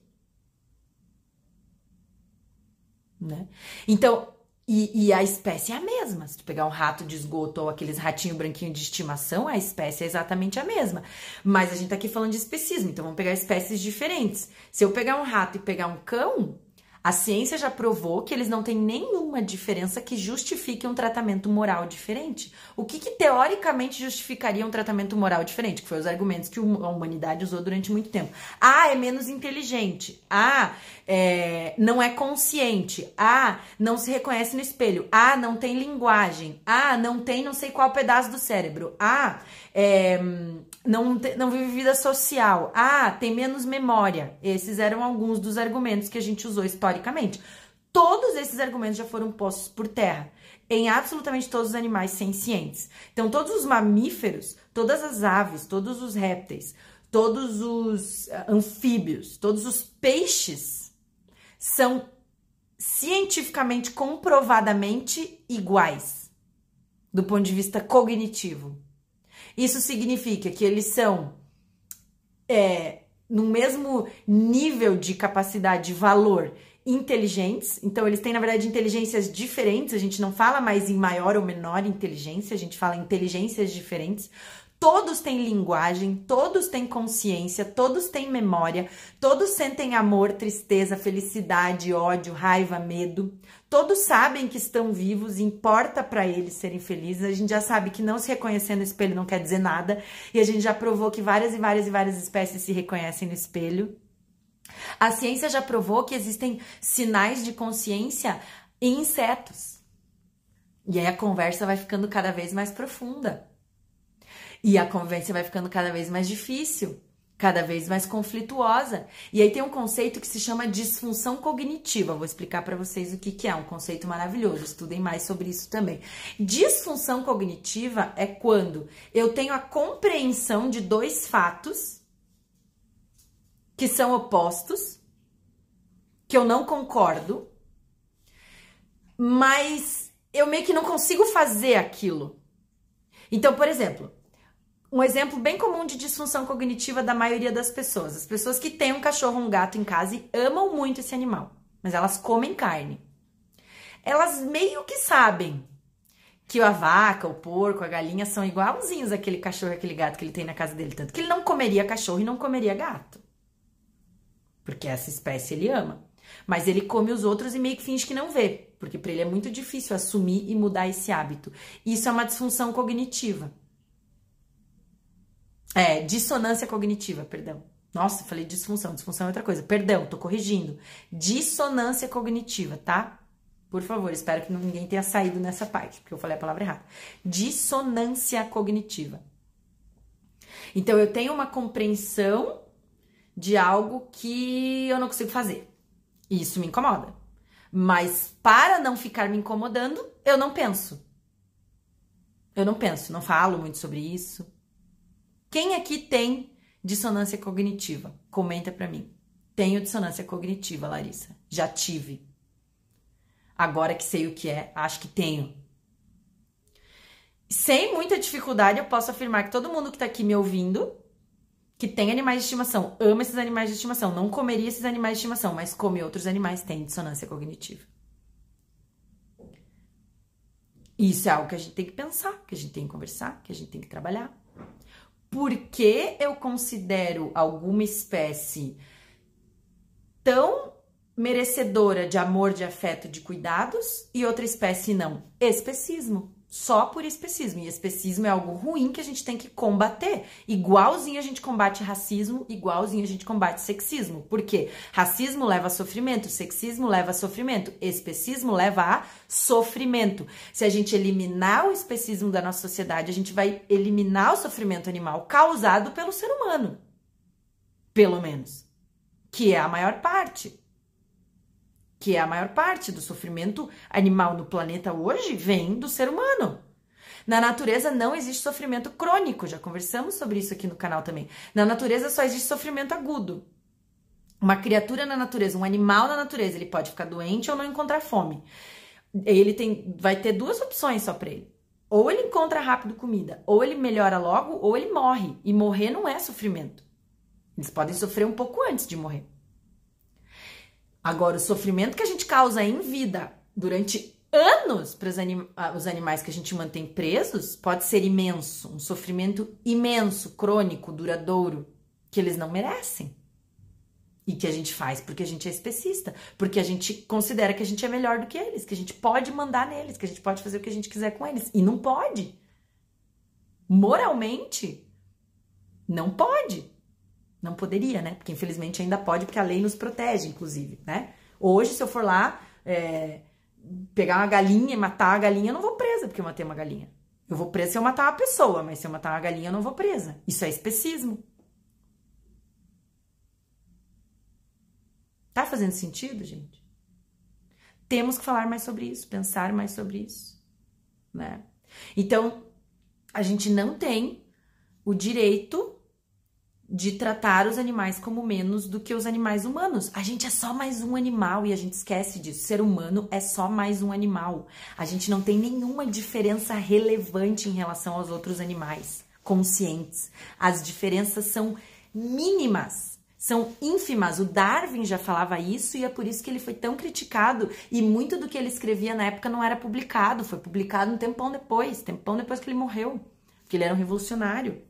Né? Então, e, e, a espécie é a mesma. Se tu pegar um rato de esgoto ou aqueles ratinhos branquinhos de estimação, a espécie é exatamente a mesma. Mas a gente tá aqui falando de especismo, então vamos pegar espécies diferentes. Se eu pegar um rato e pegar um cão, A ciência já provou que eles não têm nenhuma diferença que justifique um tratamento moral diferente. O que, que, teoricamente justificaria um tratamento moral diferente? Que foi os argumentos que a humanidade usou durante muito tempo. Ah, é menos inteligente. Ah, é, não é consciente. Ah, não se reconhece no espelho. Ah, não tem linguagem. Ah, não tem não sei qual pedaço do cérebro. Ah, é, não, não vive vida social. Ah, tem menos memória. Esses eram alguns dos argumentos que a gente usou historicamente. Todos esses argumentos já foram postos por terra em absolutamente todos os animais sencientes. Então, todos os mamíferos, todas as aves, todos os répteis, todos os uh, anfíbios, todos os peixes são cientificamente comprovadamente iguais do ponto de vista cognitivo. Isso significa que eles são é, no mesmo nível de capacidade de valor inteligentes, então eles têm na verdade inteligências diferentes, a gente não fala mais em maior ou menor inteligência, a gente fala em inteligências diferentes. Todos têm linguagem, todos têm consciência, todos têm memória, todos sentem amor, tristeza, felicidade, ódio, raiva, medo. Todos sabem que estão vivos, importa para eles serem felizes. A gente já sabe que não se reconhecer no espelho não quer dizer nada, e a gente já provou que várias e várias e várias espécies se reconhecem no espelho. A ciência já provou que existem sinais de consciência em insetos. E aí a conversa vai ficando cada vez mais profunda. E a convivência vai ficando cada vez mais difícil, cada vez mais conflituosa. E aí tem um conceito que se chama disfunção cognitiva. vou explicar para vocês o que, que é, um conceito maravilhoso. Estudem mais sobre isso também. Disfunção cognitiva é quando eu tenho a compreensão de dois fatos que são opostos, que eu não concordo, mas eu meio que não consigo fazer aquilo. Então, por exemplo, um exemplo bem comum de disfunção cognitiva da maioria das pessoas. As pessoas que têm um cachorro ou um gato em casa e amam muito esse animal, mas elas comem carne. Elas meio que sabem que a vaca, o porco, a galinha são igualzinhos aquele cachorro aquele gato que ele tem na casa dele, tanto que ele não comeria cachorro e não comeria gato. Porque essa espécie ele ama. Mas ele come os outros e meio que finge que não vê, porque para ele é muito difícil assumir e mudar esse hábito. Isso é uma disfunção cognitiva. É, dissonância cognitiva, perdão. Nossa, falei disfunção. Disfunção é outra coisa. Perdão, tô corrigindo. Dissonância cognitiva, tá? Por favor, espero que ninguém tenha saído nessa parte, porque eu falei a palavra errada. Dissonância cognitiva. Então, eu tenho uma compreensão de algo que eu não consigo fazer. E isso me incomoda. Mas para não ficar me incomodando, eu não penso. Eu não penso, não falo muito sobre isso. Quem aqui tem dissonância cognitiva? Comenta para mim. Tenho dissonância cognitiva, Larissa. Já tive. Agora que sei o que é, acho que tenho. Sem muita dificuldade, eu posso afirmar que todo mundo que tá aqui me ouvindo, que tem animais de estimação, ama esses animais de estimação, não comeria esses animais de estimação, mas come outros animais, tem dissonância cognitiva. Isso é algo que a gente tem que pensar, que a gente tem que conversar, que a gente tem que trabalhar por que eu considero alguma espécie tão merecedora de amor, de afeto, de cuidados e outra espécie não? Especismo só por especismo. E especismo é algo ruim que a gente tem que combater. Igualzinho a gente combate racismo, igualzinho a gente combate sexismo. Por quê? Racismo leva a sofrimento, sexismo leva a sofrimento, especismo leva a sofrimento. Se a gente eliminar o especismo da nossa sociedade, a gente vai eliminar o sofrimento animal causado pelo ser humano. Pelo menos. Que é a maior parte que é a maior parte do sofrimento animal no planeta hoje, vem do ser humano. Na natureza não existe sofrimento crônico, já conversamos sobre isso aqui no canal também. Na natureza só existe sofrimento agudo. Uma criatura na natureza, um animal na natureza, ele pode ficar doente ou não encontrar fome. Ele tem, vai ter duas opções só para ele. Ou ele encontra rápido comida, ou ele melhora logo, ou ele morre. E morrer não é sofrimento. Eles podem sofrer um pouco antes de morrer. Agora, o sofrimento que a gente causa em vida durante anos para anim os animais que a gente mantém presos pode ser imenso, um sofrimento imenso, crônico, duradouro, que eles não merecem. E que a gente faz porque a gente é especista, porque a gente considera que a gente é melhor do que eles, que a gente pode mandar neles, que a gente pode fazer o que a gente quiser com eles. E não pode. Moralmente, não pode. Não poderia, né? Porque infelizmente ainda pode, porque a lei nos protege, inclusive, né? Hoje, se eu for lá é, pegar uma galinha e matar a galinha, eu não vou presa porque eu matei uma galinha. Eu vou presa se eu matar uma pessoa, mas se eu matar uma galinha, eu não vou presa. Isso é especismo. Tá fazendo sentido, gente? Temos que falar mais sobre isso, pensar mais sobre isso, né? Então, a gente não tem o direito de tratar os animais como menos do que os animais humanos. A gente é só mais um animal e a gente esquece disso. Ser humano é só mais um animal. A gente não tem nenhuma diferença relevante em relação aos outros animais conscientes. As diferenças são mínimas, são ínfimas. O Darwin já falava isso e é por isso que ele foi tão criticado e muito do que ele escrevia na época não era publicado, foi publicado um tempão depois, tempão depois que ele morreu, porque ele era um revolucionário.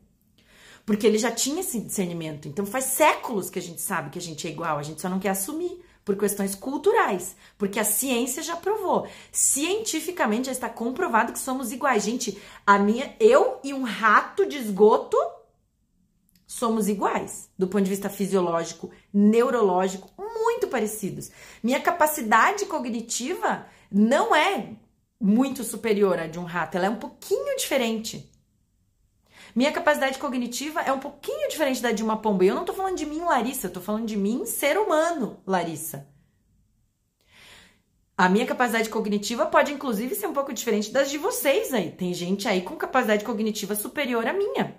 Porque ele já tinha esse discernimento. Então faz séculos que a gente sabe que a gente é igual, a gente só não quer assumir por questões culturais, porque a ciência já provou. Cientificamente já está comprovado que somos iguais. Gente, a minha, eu e um rato de esgoto somos iguais, do ponto de vista fisiológico, neurológico, muito parecidos. Minha capacidade cognitiva não é muito superior à de um rato, ela é um pouquinho diferente. Minha capacidade cognitiva é um pouquinho diferente da de uma pomba. E eu não tô falando de mim, Larissa, eu tô falando de mim, ser humano, Larissa. A minha capacidade cognitiva pode, inclusive, ser um pouco diferente das de vocês aí. Tem gente aí com capacidade cognitiva superior à minha.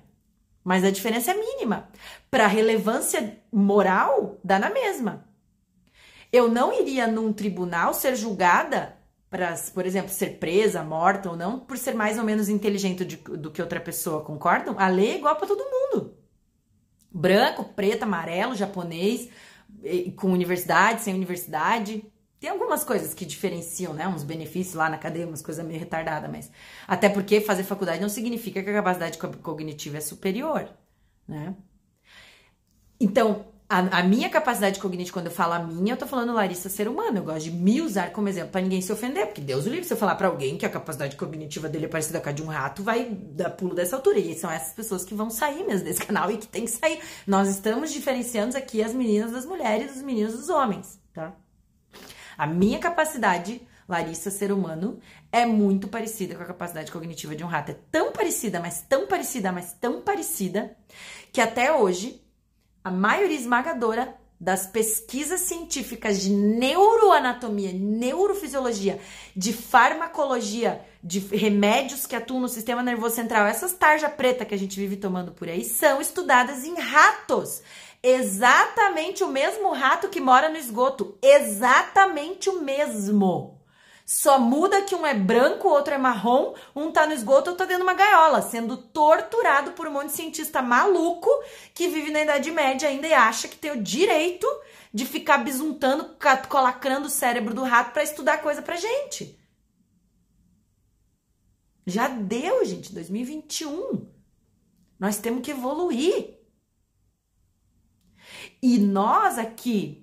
Mas a diferença é mínima. Para relevância moral, dá na mesma. Eu não iria num tribunal ser julgada para, por exemplo, ser presa, morta ou não, por ser mais ou menos inteligente de, do que outra pessoa, concordam? A lei é igual para todo mundo. Branco, preto, amarelo, japonês, com universidade, sem universidade. Tem algumas coisas que diferenciam, né? Uns benefícios lá na cadeia, umas coisas meio retardadas, mas. Até porque fazer faculdade não significa que a capacidade cognitiva é superior, né? Então, a, a, minha capacidade cognitiva, quando eu falo a minha, eu tô falando Larissa ser humano. Eu gosto de me usar como exemplo para ninguém se ofender, porque Deus o livre, se eu falar para alguém que a capacidade cognitiva dele é parecida com a de um rato, vai dar pulo dessa altura. E são essas pessoas que vão sair mesmo desse [LAUGHS] canal e que tem que sair. Nós estamos diferenciando aqui as meninas das mulheres, os meninos dos homens, tá? A minha capacidade, Larissa, ser humano, é muito parecida com a capacidade cognitiva de um rato. É tão parecida, mas tão parecida, mas tão parecida, que até hoje a maioria esmagadora das pesquisas científicas de neuroanatomia, neurofisiologia, de farmacologia, de remédios que atuam no sistema nervoso central, essas tarja preta que a gente vive tomando por aí, são estudadas em ratos. Exatamente o mesmo rato que mora no esgoto. Exatamente o mesmo. Só muda que um é branco, o outro é marrom, um tá no esgoto, outro tá dentro de uma gaiola, sendo torturado por um monte de cientista maluco que vive na Idade Média ainda e acha que tem o direito de ficar bisuntando, colacrando o cérebro do rato para estudar coisa pra gente. Já deu, gente, 2021. Nós temos que evoluir. E nós aqui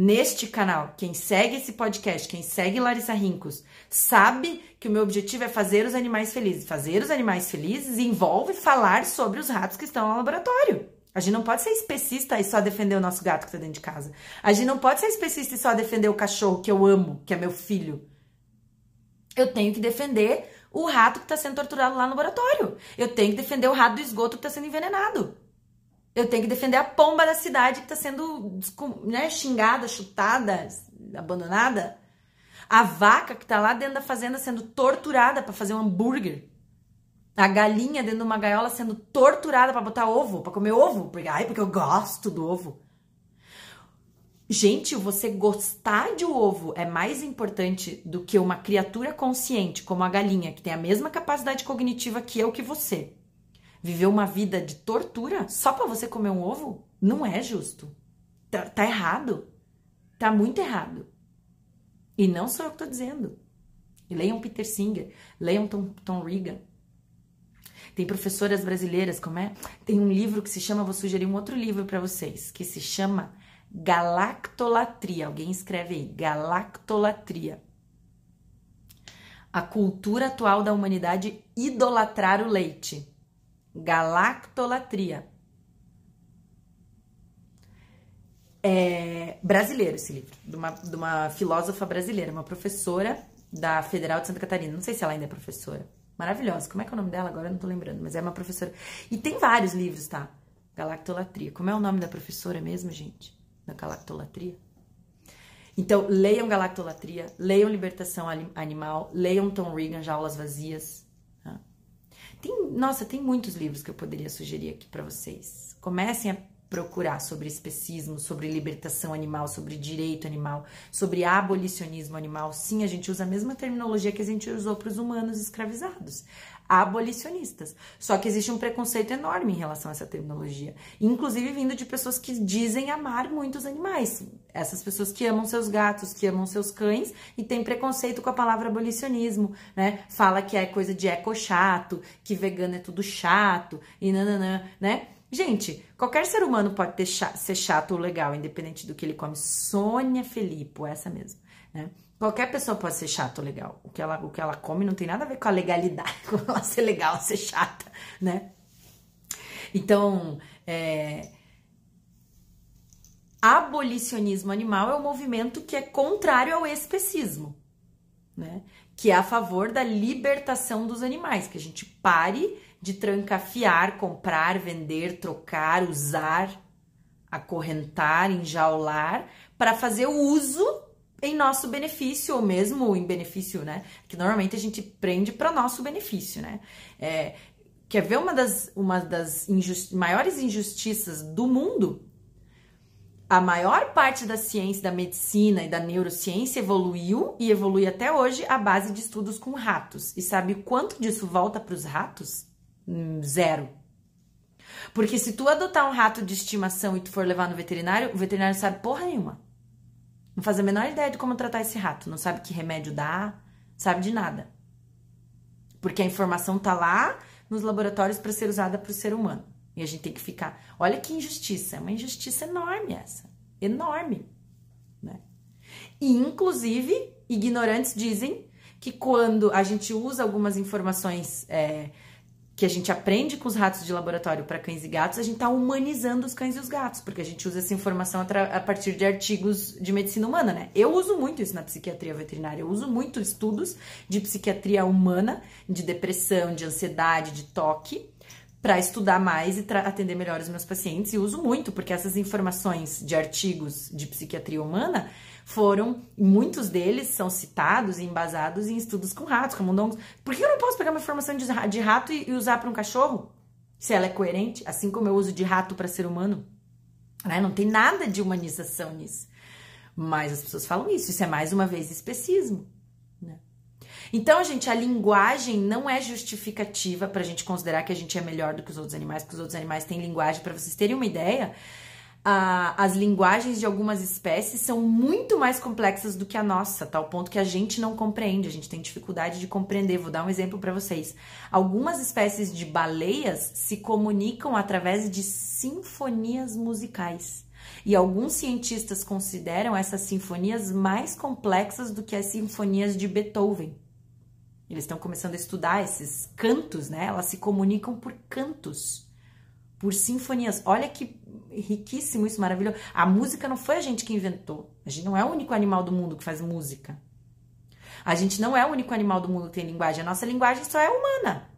neste canal, quem segue esse podcast, quem segue Larissa Rincos, sabe que o meu objetivo é fazer os animais felizes. Fazer os animais felizes envolve falar sobre os ratos que estão no laboratório. A gente não pode ser especista e só defender o nosso gato que está dentro de casa. A gente não pode ser especista e só defender o cachorro que eu amo, que é meu filho. Eu tenho que defender o rato que está sendo torturado lá no laboratório. Eu tenho que defender o rato do esgoto que está sendo envenenado. Eu tenho que defender a pomba da cidade que está sendo né, xingada, chutada, abandonada. A vaca que está lá dentro da fazenda sendo torturada para fazer um hambúrguer. A galinha dentro de uma gaiola sendo torturada para botar ovo, para comer ovo. Porque, ai, porque eu gosto do ovo. Gente, você gostar de um ovo é mais importante do que uma criatura consciente, como a galinha, que tem a mesma capacidade cognitiva que eu que você viver uma vida de tortura só para você comer um ovo? Não é justo. Tá, tá, errado. Tá muito errado. E não sou eu que tô dizendo. Leiam Peter Singer, leiam Tom, Tom. Tem professoras brasileiras, como é? Tem um livro que se chama, vou sugerir um outro livro para vocês, que se chama Galactolatria. Alguém escreve aí, galactolatria. A cultura atual da humanidade idolatrar o leite. Galactolatria. É brasileiro esse livro, de uma, de uma filósofa brasileira, uma professora da Federal de Santa Catarina. Não sei se ela ainda é professora. Maravilhosa. Como é que é o nome dela agora? Eu não tô lembrando, mas é uma professora. E tem vários livros, tá? Galactolatria. Como é o nome da professora mesmo, gente? Da Galactolatria? Então, leiam Galactolatria, leiam Libertação Animal, leiam Tom Regan, Jaulas Vazias. Tem, nossa, tem muitos livros que eu poderia sugerir aqui para vocês. Comecem a procurar sobre especismo, sobre libertação animal, sobre direito animal, sobre abolicionismo animal. Sim, a gente usa a mesma terminologia que a gente usou para os humanos escravizados. Abolicionistas. Só que existe um preconceito enorme em relação a essa terminologia, inclusive vindo de pessoas que dizem amar muitos animais. Essas pessoas que amam seus gatos, que amam seus cães e têm preconceito com a palavra abolicionismo, né? Fala que é coisa de eco chato, que vegano é tudo chato e nananã, né? Gente, qualquer ser humano pode ter ser chato ou legal, independente do que ele come. Sônia Felipe, essa mesmo, né? Qualquer pessoa pode ser chato ou legal. O que, ela, o que ela come não tem nada a ver com a legalidade, [LAUGHS] com ela ser legal, ser chata, né? Então, é, abolicionismo animal é um movimento que é contrário ao especismo, né? Que é a favor da libertação dos animais, que a gente pare de trancafiar, comprar, vender, trocar, usar, acorrentar, enjaular, para fazer o uso em nosso benefício, ou mesmo em benefício, né? Que normalmente a gente prende para nosso benefício, né? É, quer ver uma das, uma das injusti maiores injustiças do mundo? A maior parte da ciência, da medicina e da neurociência evoluiu e evolui até hoje à base de estudos com ratos. E sabe quanto disso volta para os ratos? Zero. Porque se tu adotar um rato de estimação e tu for levar no veterinário, o veterinário sabe porra nenhuma. Não faz a menor ideia de como tratar esse rato. Não sabe que remédio dá, sabe de nada. Porque a informação tá lá nos laboratórios para ser usada para o ser humano. E a gente tem que ficar. Olha que injustiça. É uma injustiça enorme essa. Enorme. Né? E, inclusive, ignorantes dizem que quando a gente usa algumas informações. É, que a gente aprende com os ratos de laboratório para cães e gatos, a gente está humanizando os cães e os gatos, porque a gente usa essa informação a partir de artigos de medicina humana, né? Eu uso muito isso na psiquiatria veterinária, eu uso muito estudos de psiquiatria humana, de depressão, de ansiedade, de toque, para estudar mais e atender melhor os meus pacientes, e uso muito, porque essas informações de artigos de psiquiatria humana foram, muitos deles são citados e embasados em estudos com ratos, camundongos. Por que eu não posso pegar uma informação de rato e usar para um cachorro? Se ela é coerente, assim como eu uso de rato para ser humano. Né? Não tem nada de humanização nisso. Mas as pessoas falam isso, isso é mais uma vez especismo. Né? Então, gente, a linguagem não é justificativa para a gente considerar que a gente é melhor do que os outros animais, porque os outros animais têm linguagem. Para vocês terem uma ideia, as linguagens de algumas espécies são muito mais complexas do que a nossa, tal ponto que a gente não compreende, a gente tem dificuldade de compreender. Vou dar um exemplo para vocês. Algumas espécies de baleias se comunicam através de sinfonias musicais. E alguns cientistas consideram essas sinfonias mais complexas do que as sinfonias de Beethoven. Eles estão começando a estudar esses cantos, né? Elas se comunicam por cantos, por sinfonias. Olha que riquíssimo isso, maravilhoso. A música não foi a gente que inventou. A gente não é o único animal do mundo que faz música. A gente não é o único animal do mundo que tem linguagem. A nossa linguagem só é humana.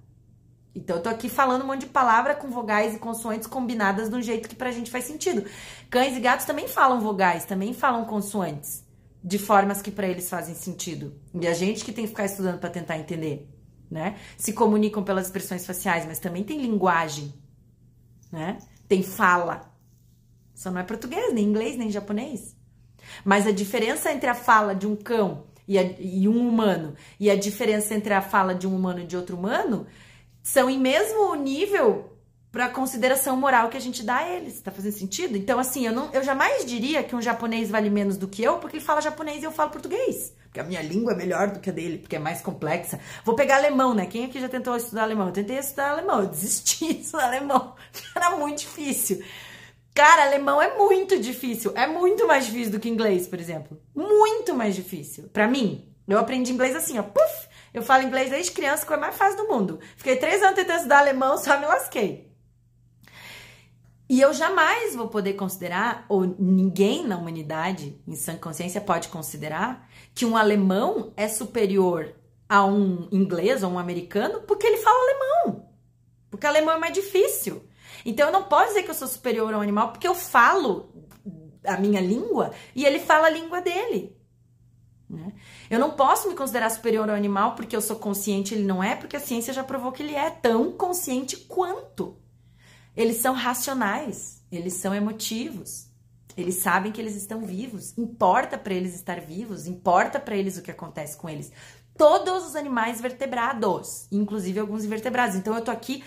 Então eu tô aqui falando um monte de palavra com vogais e consoantes combinadas de um jeito que pra gente faz sentido. Cães e gatos também falam vogais, também falam consoantes, de formas que para eles fazem sentido. E a gente que tem que ficar estudando para tentar entender, né? Se comunicam pelas expressões faciais, mas também tem linguagem, né? Tem fala. Só não é português, nem inglês, nem japonês. Mas a diferença entre a fala de um cão e, a, e um humano e a diferença entre a fala de um humano e de outro humano são em mesmo nível para consideração moral que a gente dá a eles. Tá fazendo sentido? Então, assim, eu, não, eu jamais diria que um japonês vale menos do que eu porque ele fala japonês e eu falo português. Porque a minha língua é melhor do que a dele, porque é mais complexa. Vou pegar alemão, né? Quem aqui já tentou estudar alemão? Eu tentei estudar alemão, eu desisti de estudar alemão. [LAUGHS] Era muito difícil. Cara, alemão é muito difícil. É muito mais difícil do que inglês, por exemplo. Muito mais difícil. Para mim, eu aprendi inglês assim, ó. Puf! Eu falo inglês desde criança, que é mais fácil do mundo. Fiquei três anos tentando estudar alemão, só me lasquei. E eu jamais vou poder considerar, ou ninguém na humanidade, em sã consciência, pode considerar que um alemão é superior a um inglês ou um americano porque ele fala alemão. Porque alemão é mais difícil. Então eu não posso dizer que eu sou superior ao animal porque eu falo a minha língua e ele fala a língua dele. Né? Eu não posso me considerar superior ao animal porque eu sou consciente, ele não é, porque a ciência já provou que ele é tão consciente quanto. Eles são racionais, eles são emotivos. Eles sabem que eles estão vivos, importa para eles estar vivos, importa para eles o que acontece com eles. Todos os animais vertebrados, inclusive alguns invertebrados. Então eu tô aqui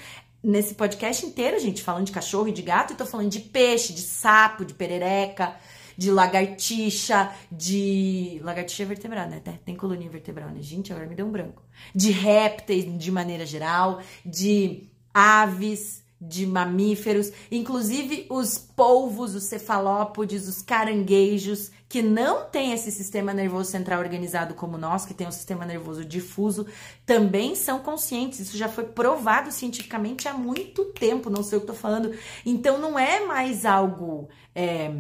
nesse podcast inteiro, gente, falando de cachorro e de gato, e tô falando de peixe, de sapo, de perereca, de lagartixa, de. Lagartixa é vertebrada, né? Tem coluna vertebral, né? Gente, agora me deu um branco. De répteis de maneira geral, de aves, de mamíferos, inclusive os polvos, os cefalópodes, os caranguejos, que não têm esse sistema nervoso central organizado como nós, que tem um sistema nervoso difuso, também são conscientes. Isso já foi provado cientificamente há muito tempo, não sei o que estou falando. Então não é mais algo é,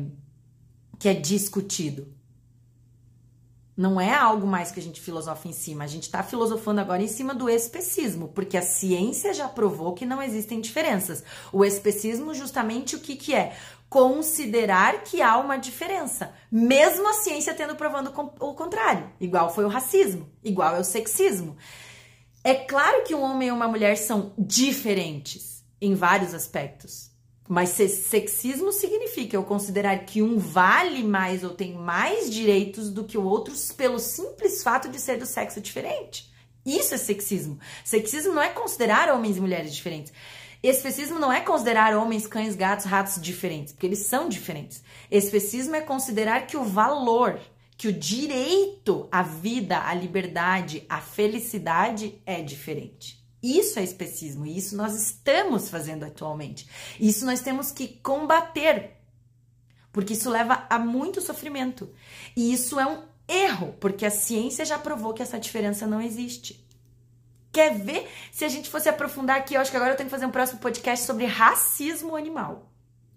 que é discutido. Não é algo mais que a gente filosofa em cima. A gente está filosofando agora em cima do especismo, porque a ciência já provou que não existem diferenças. O especismo, justamente, o que, que é? Considerar que há uma diferença, mesmo a ciência tendo provando o contrário. Igual foi o racismo, igual é o sexismo. É claro que um homem e uma mulher são diferentes em vários aspectos. Mas sexismo significa eu considerar que um vale mais ou tem mais direitos do que o outro pelo simples fato de ser do sexo diferente. Isso é sexismo. Sexismo não é considerar homens e mulheres diferentes. Especismo não é considerar homens, cães, gatos, ratos diferentes, porque eles são diferentes. Especismo é considerar que o valor, que o direito à vida, à liberdade, à felicidade é diferente. Isso é especismo e isso nós estamos fazendo atualmente. Isso nós temos que combater, porque isso leva a muito sofrimento. E isso é um erro, porque a ciência já provou que essa diferença não existe. Quer ver? Se a gente fosse aprofundar aqui, eu acho que agora eu tenho que fazer um próximo podcast sobre racismo animal.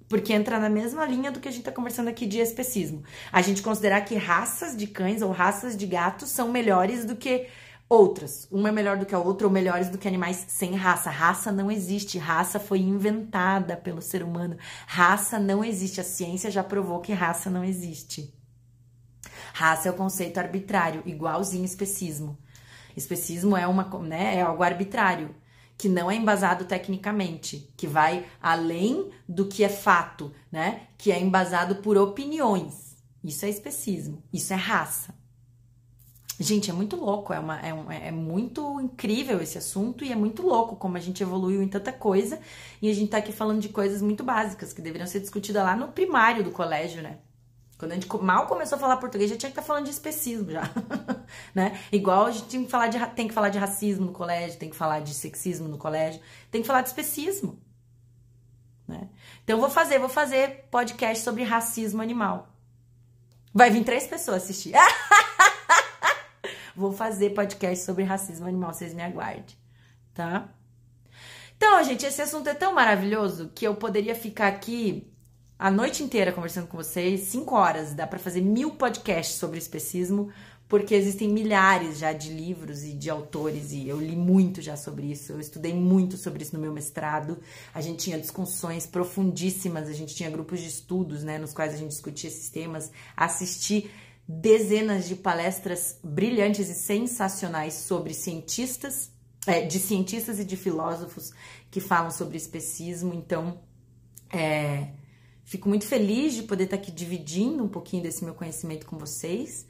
Porque entra na mesma linha do que a gente está conversando aqui de especismo. A gente considerar que raças de cães ou raças de gatos são melhores do que outras. Uma é melhor do que a outra ou melhores do que animais sem raça. Raça não existe. Raça foi inventada pelo ser humano. Raça não existe. A ciência já provou que raça não existe. Raça é o conceito arbitrário, igualzinho especismo. Especismo é uma, né, é algo arbitrário, que não é embasado tecnicamente, que vai além do que é fato, né? Que é embasado por opiniões. Isso é especismo. Isso é raça. Gente, é muito louco, é, uma, é, um, é muito incrível esse assunto e é muito louco como a gente evoluiu em tanta coisa e a gente tá aqui falando de coisas muito básicas que deveriam ser discutidas lá no primário do colégio, né? Quando a gente mal começou a falar português, já tinha que estar tá falando de especismo já, [LAUGHS] né? Igual a gente tem que, falar de, tem que falar de racismo no colégio, tem que falar de sexismo no colégio, tem que falar de especismo, né? Então vou fazer, vou fazer podcast sobre racismo animal. Vai vir três pessoas assistir. [LAUGHS] Vou fazer podcast sobre racismo animal, vocês me aguardem, tá? Então, gente, esse assunto é tão maravilhoso que eu poderia ficar aqui a noite inteira conversando com vocês, cinco horas, dá para fazer mil podcasts sobre especismo, porque existem milhares já de livros e de autores, e eu li muito já sobre isso, eu estudei muito sobre isso no meu mestrado, a gente tinha discussões profundíssimas, a gente tinha grupos de estudos, né, nos quais a gente discutia esses temas, assisti dezenas de palestras brilhantes e sensacionais sobre cientistas, é, de cientistas e de filósofos que falam sobre especismo. Então, é, fico muito feliz de poder estar aqui dividindo um pouquinho desse meu conhecimento com vocês.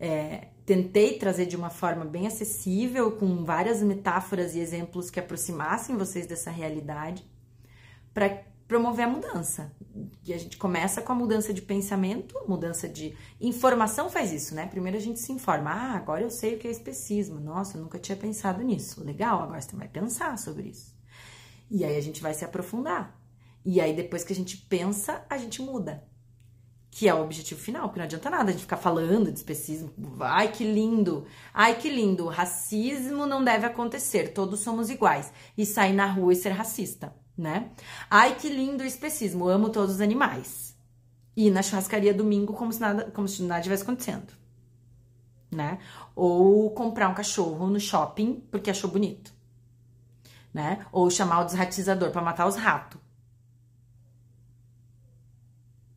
É, tentei trazer de uma forma bem acessível, com várias metáforas e exemplos que aproximassem vocês dessa realidade, para promover a mudança. E a gente começa com a mudança de pensamento, mudança de informação faz isso, né? Primeiro a gente se informa, ah, agora eu sei o que é especismo. Nossa, eu nunca tinha pensado nisso. Legal, agora você vai pensar sobre isso. E aí a gente vai se aprofundar. E aí, depois que a gente pensa, a gente muda. Que é o objetivo final, porque não adianta nada a gente ficar falando de especismo. Ai, que lindo! Ai, que lindo! Racismo não deve acontecer, todos somos iguais. E sair na rua e ser racista, né? Ai, que lindo o especismo, amo todos os animais. E na churrascaria domingo como se nada, como se nada tivesse acontecendo. Né? Ou comprar um cachorro no shopping porque achou bonito. Né? Ou chamar o desratizador para matar os ratos.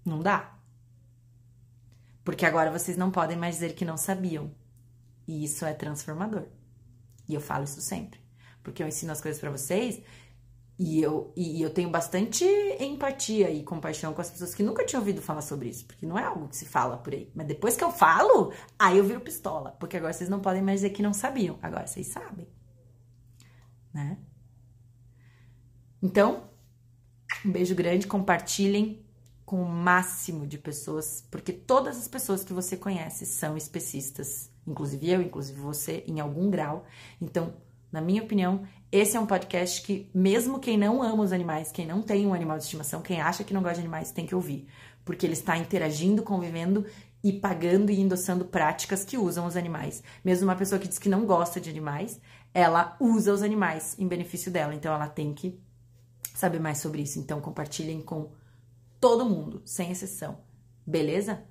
Não dá. Porque agora vocês não podem mais dizer que não sabiam. E isso é transformador. E eu falo isso sempre. Porque eu ensino as coisas para vocês e eu, e eu tenho bastante empatia e compaixão com as pessoas que nunca tinham ouvido falar sobre isso. Porque não é algo que se fala por aí. Mas depois que eu falo, aí eu viro pistola. Porque agora vocês não podem mais dizer que não sabiam. Agora vocês sabem. Né? Então, um beijo grande. Compartilhem com o máximo de pessoas, porque todas as pessoas que você conhece são especistas, inclusive eu, inclusive você, em algum grau. Então, na minha opinião, esse é um podcast que, mesmo quem não ama os animais, quem não tem um animal de estimação, quem acha que não gosta de animais, tem que ouvir, porque ele está interagindo, convivendo e pagando e endossando práticas que usam os animais. Mesmo uma pessoa que diz que não gosta de animais, ela usa os animais em benefício dela, então ela tem que saber mais sobre isso. Então, compartilhem com todo mundo, sem exceção. Beleza?